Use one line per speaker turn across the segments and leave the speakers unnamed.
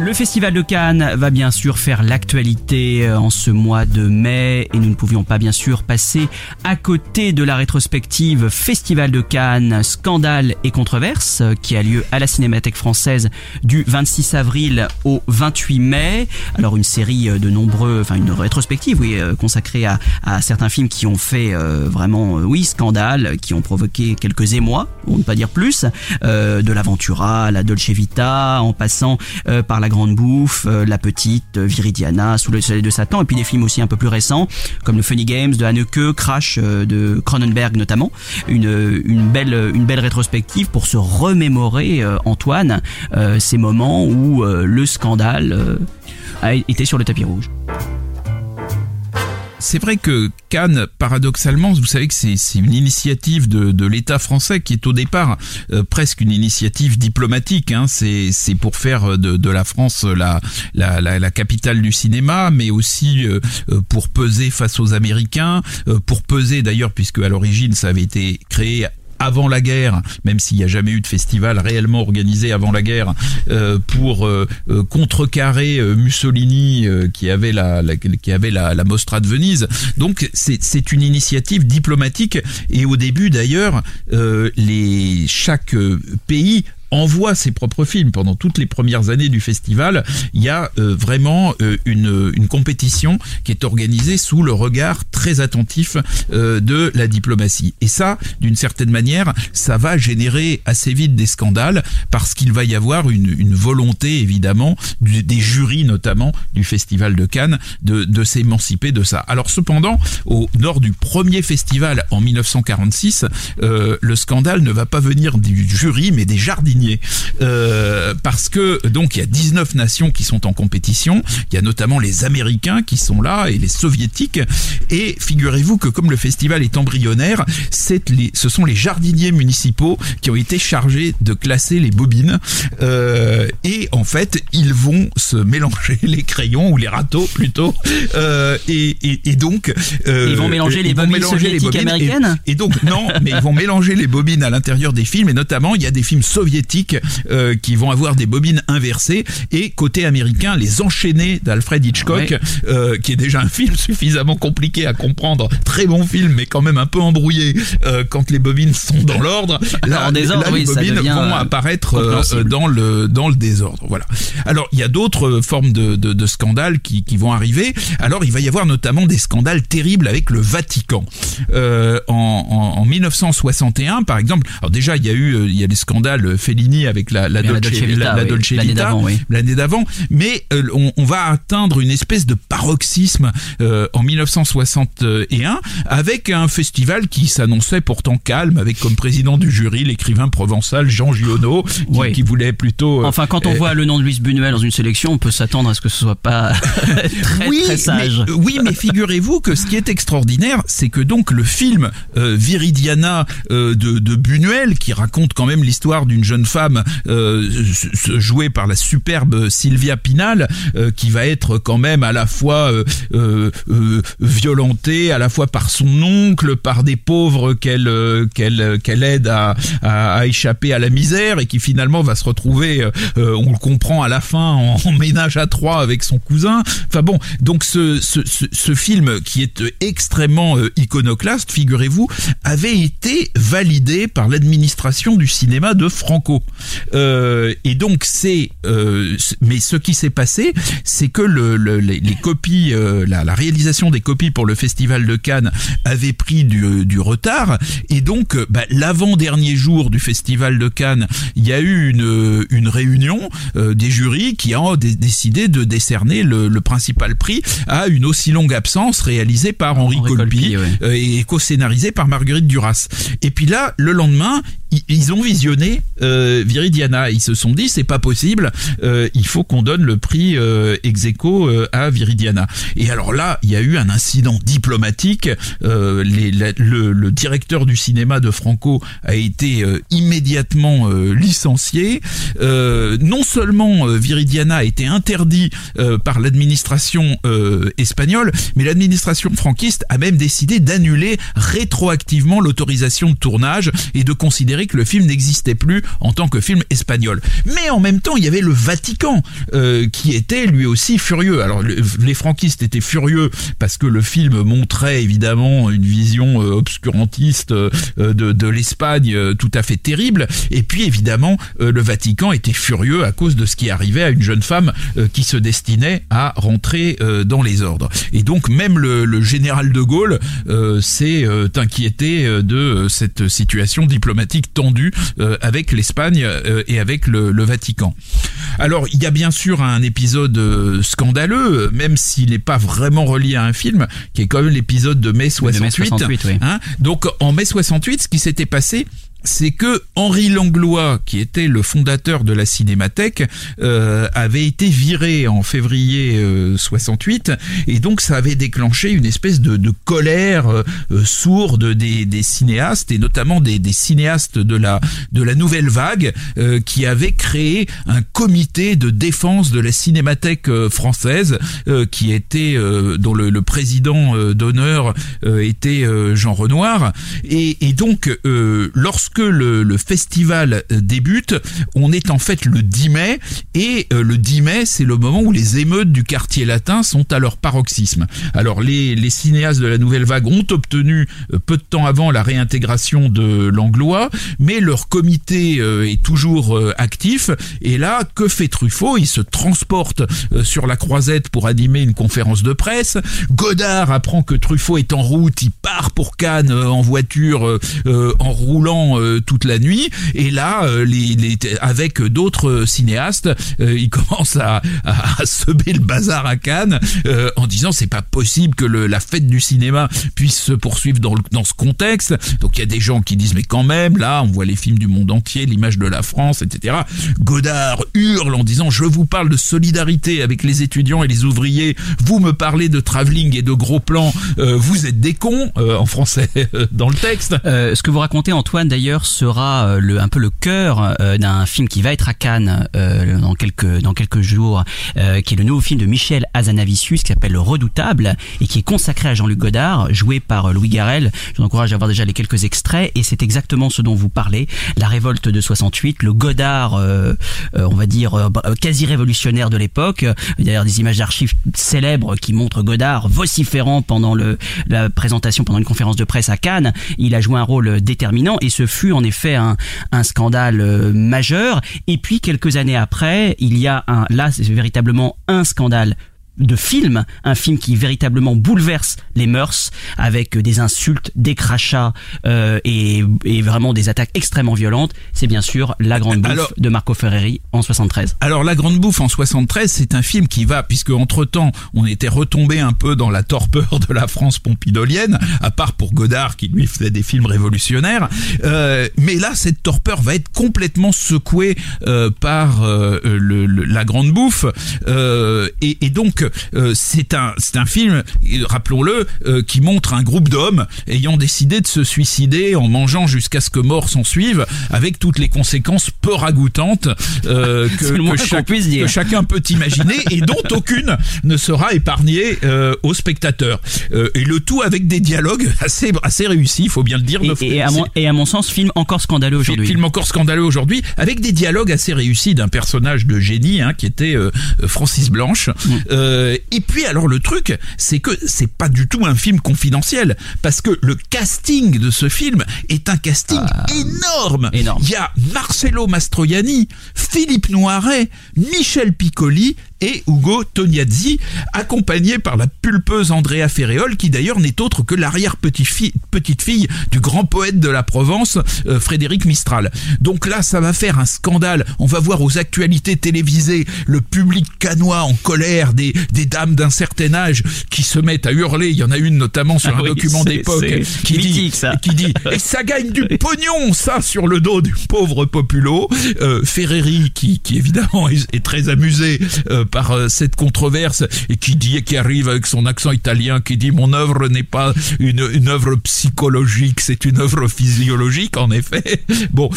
Le Festival de Cannes va bien sûr faire l'actualité euh, en ce mois de mai et nous ne pouvions pas bien sûr passer à côté de la rétrospective Festival de Cannes Scandale et controverse euh, qui a lieu à la Cinémathèque française du 26 avril au 28 mai. Alors une série euh, de nombreux, enfin une rétrospective oui consacrée à, certains films qui ont fait vraiment oui scandale, qui ont provoqué quelques émois, pour ne pas dire plus, de l'Aventura, la Dolce Vita, en passant par la Grande Bouffe, euh, La Petite, euh, Viridiana, Sous le soleil de Satan, et puis des films aussi un peu plus récents, comme le Funny Games de Haneke, Crash euh, de Cronenberg notamment. Une, belle, une belle rétrospective pour se remémorer, Antoine, ces moments où le scandale a été sur le tapis rouge.
C'est vrai que Cannes, paradoxalement, vous savez que c'est une initiative de, de l'État français qui est au départ euh, presque une initiative diplomatique. Hein. C'est c'est pour faire de, de la France la, la, la, la capitale du cinéma, mais aussi euh, euh, pour peser face aux Américains, euh, pour peser d'ailleurs, puisque à l'origine ça avait été créé avant la guerre, même s'il n'y a jamais eu de festival réellement organisé avant la guerre, euh, pour euh, euh, contrecarrer euh, Mussolini euh, qui avait la, la- qui avait la, la Mostra de Venise. Donc c'est une initiative diplomatique et au début d'ailleurs, euh, les chaque pays envoie ses propres films pendant toutes les premières années du festival. Il y a euh, vraiment euh, une, une compétition qui est organisée sous le regard très attentif euh, de la diplomatie. Et ça, d'une certaine manière, ça va générer assez vite des scandales parce qu'il va y avoir une, une volonté évidemment du- des jurys notamment du festival de Cannes de, de s'émanciper de ça. Alors cependant, au nord du premier festival en 1946, euh, le scandale ne va pas venir du jury mais des jardiniers Euh, parce que donc il y a 19 nations qui sont en compétition, il y a notamment les Américains qui sont là et les Soviétiques. Et figurez-vous que comme le festival est embryonnaire, les, ce sont les jardiniers municipaux qui ont été chargés de classer les bobines. Euh, et en fait ils vont se mélanger les crayons ou les râteaux plutôt. Euh, et, et, et donc
Ils vont mélanger les
ils vont
bobines
mélanger les bobines et donc non, mais ils vont mélanger les bobines à l'intérieur des films. Et notamment il y a des films soviétiques euh, qui vont avoir des bobines inversées et côté américain les enchaînés d'Alfred Hitchcock
Ouais.
euh, qui est déjà un film suffisamment compliqué à comprendre, très bon film mais quand même un peu embrouillé euh, quand les bobines sont dans l'ordre. Là,
En désordre,
là, les
oui, ça
bobines
devient,
vont apparaître dans le dans le désordre. Voilà. Alors il y a d'autres formes de, de, de scandales qui, qui vont arriver. Alors il va y avoir notamment des scandales terribles avec le Vatican. En, en, en 1961 par exemple. Alors déjà il y a eu il y a des scandales Fellini avec la, Dolce,
Dolce Vita,
la, la
oui. L'année d'avant, oui.
l'année d'avant, mais euh, on, on va atteindre une espèce de paroxysme euh, en 1961 avec un festival qui s'annonçait pourtant calme, avec comme président du jury l'écrivain provençal Jean Giono, qui,
Oui.
qui voulait plutôt. euh,
Enfin, quand on voit le nom de Luis Buñuel dans une sélection, on peut s'attendre à ce que ce soit pas très,
oui,
très sage.
Mais, oui, mais figurez-vous que ce qui est extraordinaire, c'est que donc le film Viridiana de, de Buñuel, qui raconte quand même l'histoire d'une jeune femme jouée par la superbe Sylvia Pinal, qui va être quand même à la fois violentée, à la fois par son oncle, par des pauvres qu'elle qu'elle qu'elle aide à, à, échapper à la misère et qui finalement va se retrouver, on le comprend à la fin, en, ménage à trois avec son cousin. Enfin bon, donc ce, ce, ce, film qui est extrêmement iconoclaste, figurez-vous, avait été validé par l'administration du cinéma de Franco. Euh, et donc c'est, euh, mais ce qui s'est passé, c'est que le, les, copies, euh, la, la, réalisation des copies pour le festival de Cannes avait pris du, du retard, et donc bah, l'avant-dernier jour du festival de Cannes, il y a eu une, une réunion des jurys qui ont décidé de décerner le, le, principal prix à une aussi longue absence réalisée par Henri, Colpi, et co-scénarisée par Marguerite Duras. Et puis là, le lendemain, ils ont visionné euh, Viridiana. Ils se sont dit c'est pas possible, euh, il faut qu'on donne le prix euh, ex euh, à Viridiana. Et alors là, il y a eu un incident diplomatique. Euh, les, le, le, directeur du cinéma de Franco a été immédiatement licencié. non seulement Viridiana a été interdit par l'administration espagnole, mais l'administration franquiste a même décidé d'annuler rétroactivement l'autorisation de tournage et de considérer que le film n'existait plus en tant que film espagnol. Mais en même temps, il y avait le Vatican euh, qui était lui aussi furieux. Alors les franquistes étaient furieux parce que le film montrait évidemment une vision euh, obscurantiste euh, de, de l'Espagne tout à fait terrible. Et puis évidemment, le Vatican était furieux à cause de ce qui arrivait à une jeune femme qui se destinait à rentrer dans les ordres. Et donc même le, le général de Gaulle s'est inquiété de cette situation diplomatique tendu euh, avec l'Espagne euh, et avec le, Vatican. Alors il y a bien sûr un épisode euh, scandaleux, même s'il n'est pas vraiment relié à un film, qui est quand même l'épisode de mai 68. Hein. Donc en mai 68, ce qui s'était passé, c'est que Henri Langlois, qui était le fondateur de la Cinémathèque, euh, avait été viré en février 68, et donc ça avait déclenché une espèce de, colère euh, sourde des, cinéastes, et notamment des, cinéastes de la, de la nouvelle vague, euh, qui avaient créé un comité de défense de la Cinémathèque française, qui était dont le, président d'honneur était Jean Renoir, et, et donc lorsque lorsque le, festival euh, débute, on est en fait le 10 mai et euh, le 10 mai, c'est le moment où les émeutes du quartier latin sont à leur paroxysme. Alors les, cinéastes de la nouvelle vague ont obtenu euh, peu de temps avant la réintégration de l'anglois, mais leur comité est toujours actif et là, que fait Truffaut? Il se transporte sur la croisette pour animer une conférence de presse. Godard apprend que Truffaut est en route, il part pour Cannes en voiture en roulant euh, toute la nuit. Et là, euh, avec d'autres cinéastes, euh, il commence à, à, semer le bazar à Cannes en disant c'est pas possible que la fête du cinéma puisse se poursuivre dans ce contexte. Donc il y a des gens qui disent mais quand même, là, on voit les films du monde entier, l'image de la France, etc. Godard hurle en disant je vous parle de solidarité avec les étudiants et les ouvriers. Vous me parlez de travelling et de gros plans. vous êtes des cons en français dans le texte.
ce que vous racontez Antoine d'ailleurs sera euh, le, un peu le cœur euh, d'un film qui va être à Cannes euh, dans quelques jours, qui est le nouveau film de Michel Azanavicius qui s'appelle Le Redoutable et qui est consacré à Jean-Luc Godard, joué par Louis Garrel. Je vous encourage à voir déjà les quelques extraits et c'est exactement ce dont vous parlez, la révolte de 68, le Godard, on va dire quasi révolutionnaire de l'époque. D'ailleurs des images d'archives célèbres qui montrent Godard vociférant pendant la présentation pendant une conférence de presse à Cannes. Il a joué un rôle déterminant et ce fut en effet un, scandale euh, majeur. Et puis quelques années après, il y a un, là c'est véritablement un scandale de film, un film qui véritablement bouleverse les mœurs avec des insultes, des crachats euh, et, et, vraiment des attaques extrêmement violentes, c'est bien sûr La Grande Bouffe de Marco Ferreri en 73.
Alors La Grande Bouffe en 73, c'est un film qui va, puisque entre-temps on était retombé un peu dans la torpeur de la France pompidolienne, à part pour Godard qui lui faisait des films révolutionnaires, euh, mais là cette torpeur va être complètement secouée euh, par euh, le, La Grande Bouffe, euh, et, et donc euh, c'est un c'est un film, rappelons-le, euh, qui montre un groupe d'hommes ayant décidé de se suicider en mangeant jusqu'à ce que mort s'en suive, avec toutes les conséquences peu ragoûtantes euh, que, que chaque- chacun peut imaginer et dont aucune ne sera épargnée euh, aux spectateurs. Euh, et le tout avec des dialogues assez assez réussis, il faut bien le dire.
Et,
de-
et à mon, et à mon sens, film encore scandaleux aujourd'hui.
film encore scandaleux aujourd'hui, avec des dialogues assez réussis d'un personnage de génie hein, qui était euh, Francis Blanche.
Mm.
Euh, et puis alors le truc, c'est que c'est pas du tout un film confidentiel, parce que le casting de ce film est un casting énorme.
Ah. énorme.
Il y a Marcello Mastroianni, Philippe Noiret, Michel Piccoli et Ugo Tognazzi, accompagnés par la pulpeuse Andrea Ferréol, qui d'ailleurs n'est autre que l'arrière-petite-fille petite fille du grand poète de la Provence, euh, Frédéric Mistral. Donc là, ça va faire un scandale. On va voir aux actualités télévisées le public canois en colère, des, des dames d'un certain âge qui se mettent à hurler. Il y en a une notamment sur
Ah
un
oui,
document d'époque qui dit,
mythique, ça.
qui dit et ça gagne du pognon ça sur le dos du pauvre populo euh, Ferreri qui, qui évidemment est, est très amusé euh, par euh, cette controverse et qui dit qui arrive avec son accent italien qui dit mon œuvre n'est pas une, une œuvre psychologique c'est une œuvre physiologique en effet bon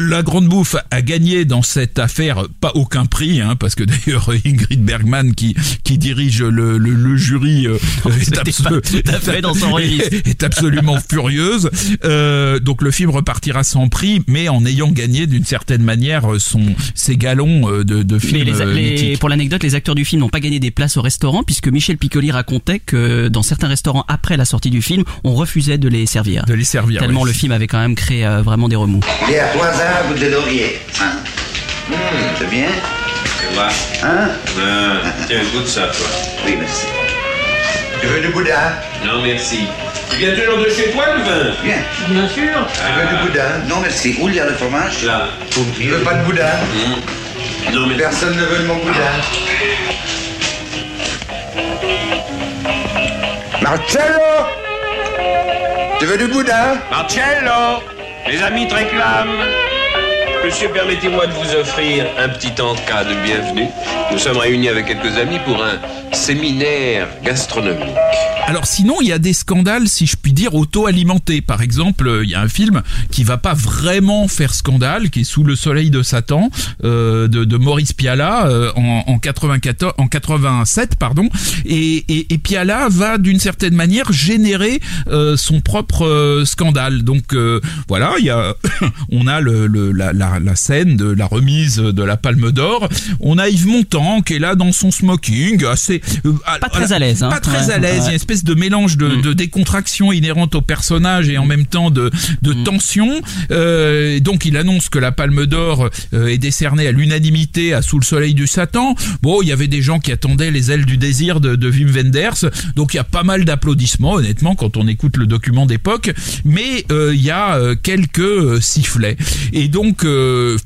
la grande bouffe a gagné dans cette affaire pas aucun prix hein, parce que d'ailleurs Ingrid Bergman qui qui dirige le, le, le jury euh, est,
dans son registre.
est absolument furieuse. Euh, donc le film repartira sans prix, mais en ayant gagné d'une certaine manière son ses galons euh, de, de
Mais
film
les, les-
mythique.
pour l'anecdote, les acteurs du film n'ont pas gagné des places au restaurant puisque Michel Piccoli racontait que dans certains restaurants après la sortie du film, on refusait de les servir.
De les servir.
Tellement le film avait quand même créé euh, vraiment des remous.
Il est à trois arbres de laurier. Hein C'est bien
Tu vois
Hein
Euh, Tiens, goûte ça, toi.
Oui, merci. Tu veux du boudin?
Non, merci. Tu viens toujours de chez toi, le vin
Bien.
Bien sûr.
Tu veux du boudin? Non, merci. Où il y a le fromage?
Là.
Tu veux pas de boudin?
Non, mais...
Personne ne veut de mon boudin. Marcello Tu veux du boudin
Marcello Les amis te réclament Monsieur, permettez-moi de vous offrir un petit encas de bienvenue. Nous sommes réunis avec quelques amis pour un séminaire gastronomique.
Alors sinon, il y a des scandales, si je puis dire, auto-alimentés. Par exemple, euh, il y a un film qui va pas vraiment faire scandale, qui est Sous le soleil de Satan, euh, de, de Maurice Piala euh, en, en 94, en 87, pardon. Et, et, et Piala va d'une certaine manière générer euh, son propre euh, scandale. Donc euh, voilà, il y a, on a le, le- la, la, la scène de la remise de la Palme d'Or. On a Yves Montand qui est là dans son smoking, assez euh,
Pas très à l'aise, hein.
Pas très
Ouais,
à l'aise.
Ouais.
Espèce de mélange de,
Mm.
de décontraction inhérente au personnage et en même temps de, de
Mm.
tension. Euh, donc il annonce que la Palme d'Or euh, est décernée à l'unanimité à Sous le soleil du Satan. Bon, il y avait des gens qui attendaient les ailes du désir de, de Wim Wenders. Donc il y a pas mal d'applaudissements, honnêtement, quand on écoute le document d'époque. Mais euh, il y a euh, quelques sifflets. Et donc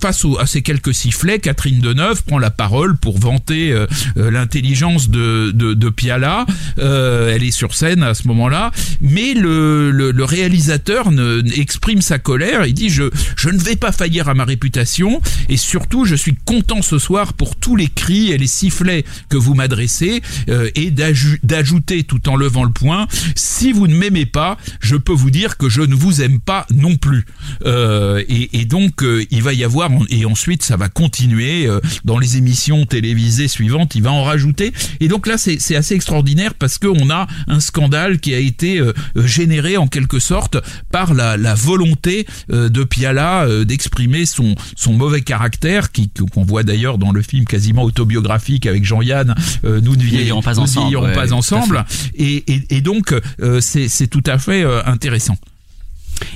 face au- à ces quelques sifflets, Catherine Deneuve prend la parole pour vanter l'intelligence de, de, de Piala. Elle est sur scène à ce moment-là, mais le, le, le réalisateur ne, exprime sa colère. Il dit je je ne vais pas faillir à ma réputation et surtout je suis content ce soir pour tous les cris et les sifflets que vous m'adressez euh, et d'ajouter tout en levant le poing si vous ne m'aimez pas, je peux vous dire que je ne vous aime pas non plus. Euh, et, et donc euh, il va y avoir et ensuite ça va continuer euh, dans les émissions télévisées suivantes, il va en rajouter. Et donc là c'est assez extraordinaire parce qu'on a un scandale qui a été euh, généré en quelque sorte par la, la volonté euh, de Piala euh, d'exprimer son son mauvais caractère qui qu'on voit d'ailleurs dans le film quasiment autobiographique avec Jean-Yann euh, nous ne vieillirons
pas
nous ne
ensemble,
vieillirons
ouais,
pas ensemble et, et, et donc euh, c'est c'est tout à fait euh, intéressant.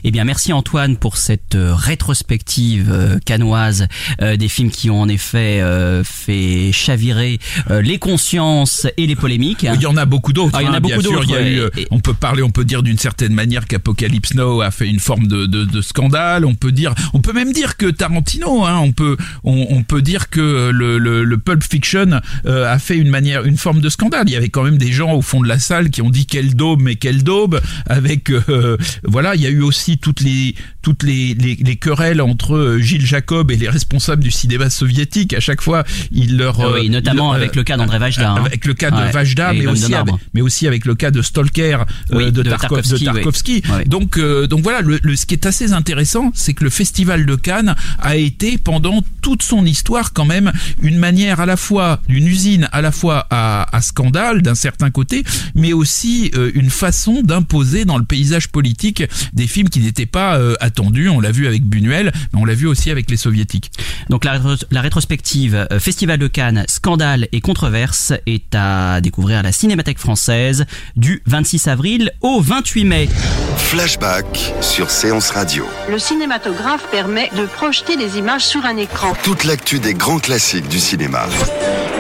Eh bien, merci Antoine pour cette euh, rétrospective euh, canoise euh, des films qui ont en effet euh, fait chavirer euh, les consciences et les polémiques.
Il y en a beaucoup d'autres.
Ah, il y en a
hein,
beaucoup d'autres,
euh,
Et-
on peut parler, on peut dire d'une certaine manière qu'Apocalypse Now a fait une forme de, de, de scandale. On peut dire, on peut même dire que Tarantino, hein, on peut, on, on peut dire que le, le, le Pulp Fiction euh, a fait une manière, une forme de scandale. Il y avait quand même des gens au fond de la salle qui ont dit quel daube mais quel daube. Avec, euh, voilà, il y a eu aussi aussi toutes les toutes les, les, les querelles entre euh, Gilles Jacob et les responsables du cinéma soviétique. À chaque fois, il leur
Ah oui,
euh,
notamment avec le cas d'André Vajda, hein.
avec le cas de. Vajda, mais aussi avec, mais aussi avec le cas de Stalker euh,
Oui,
de,
de
Tarkov- de
Tarkovsky, oui.
Donc euh, donc voilà, le, le- ce qui est assez intéressant, c'est que le festival de Cannes a été pendant toute son histoire quand même une manière à la fois d'une usine à la fois à, à scandale d'un certain côté, mais aussi euh, une façon d'imposer dans le paysage politique des films qui n'étaient pas euh, attendus. On l'a vu avec Buñuel, mais on l'a vu aussi avec les soviétiques.
Donc la, rétro- la rétrospective euh, Festival de Cannes, scandale et controverse est à découvrir à la Cinémathèque française du 26 avril au 28 mai.
Flashback sur Séance Radio.
Le cinématographe permet de projeter les images sur un écran.
Toute l'actu des grands classiques du cinéma.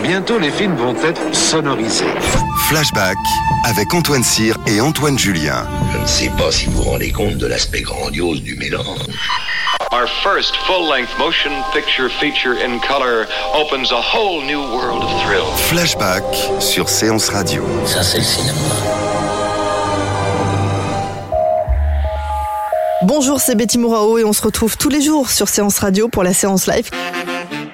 Bientôt, les films vont être sonorisés.
Flashback avec Antoine Cyr et Antoine Julien.
Je ne sais pas si vous vous rendez compte de l'aspect grandiose du mélange.
Our first full-length motion picture feature in color opens a whole new world of thrill.
Flashback sur Séance Radio.
Ça, c'est le cinéma.
Bonjour, c'est Betty Mourao et on se retrouve tous les jours sur Séance Radio pour la séance live.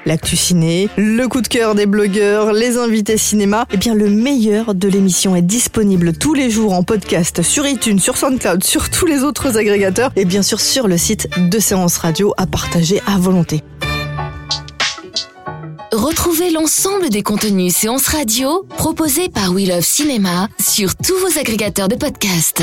L'actu ciné, le coup de cœur des blogueurs, les invités cinéma. Eh bien, le meilleur de l'émission est disponible tous les jours en podcast sur iTunes, sur SoundCloud, sur tous les autres agrégateurs et bien sûr sur le site de Séance Radio à partager à volonté.
Retrouvez l'ensemble des contenus séances radio proposés par We Love Cinéma sur tous vos agrégateurs de podcasts.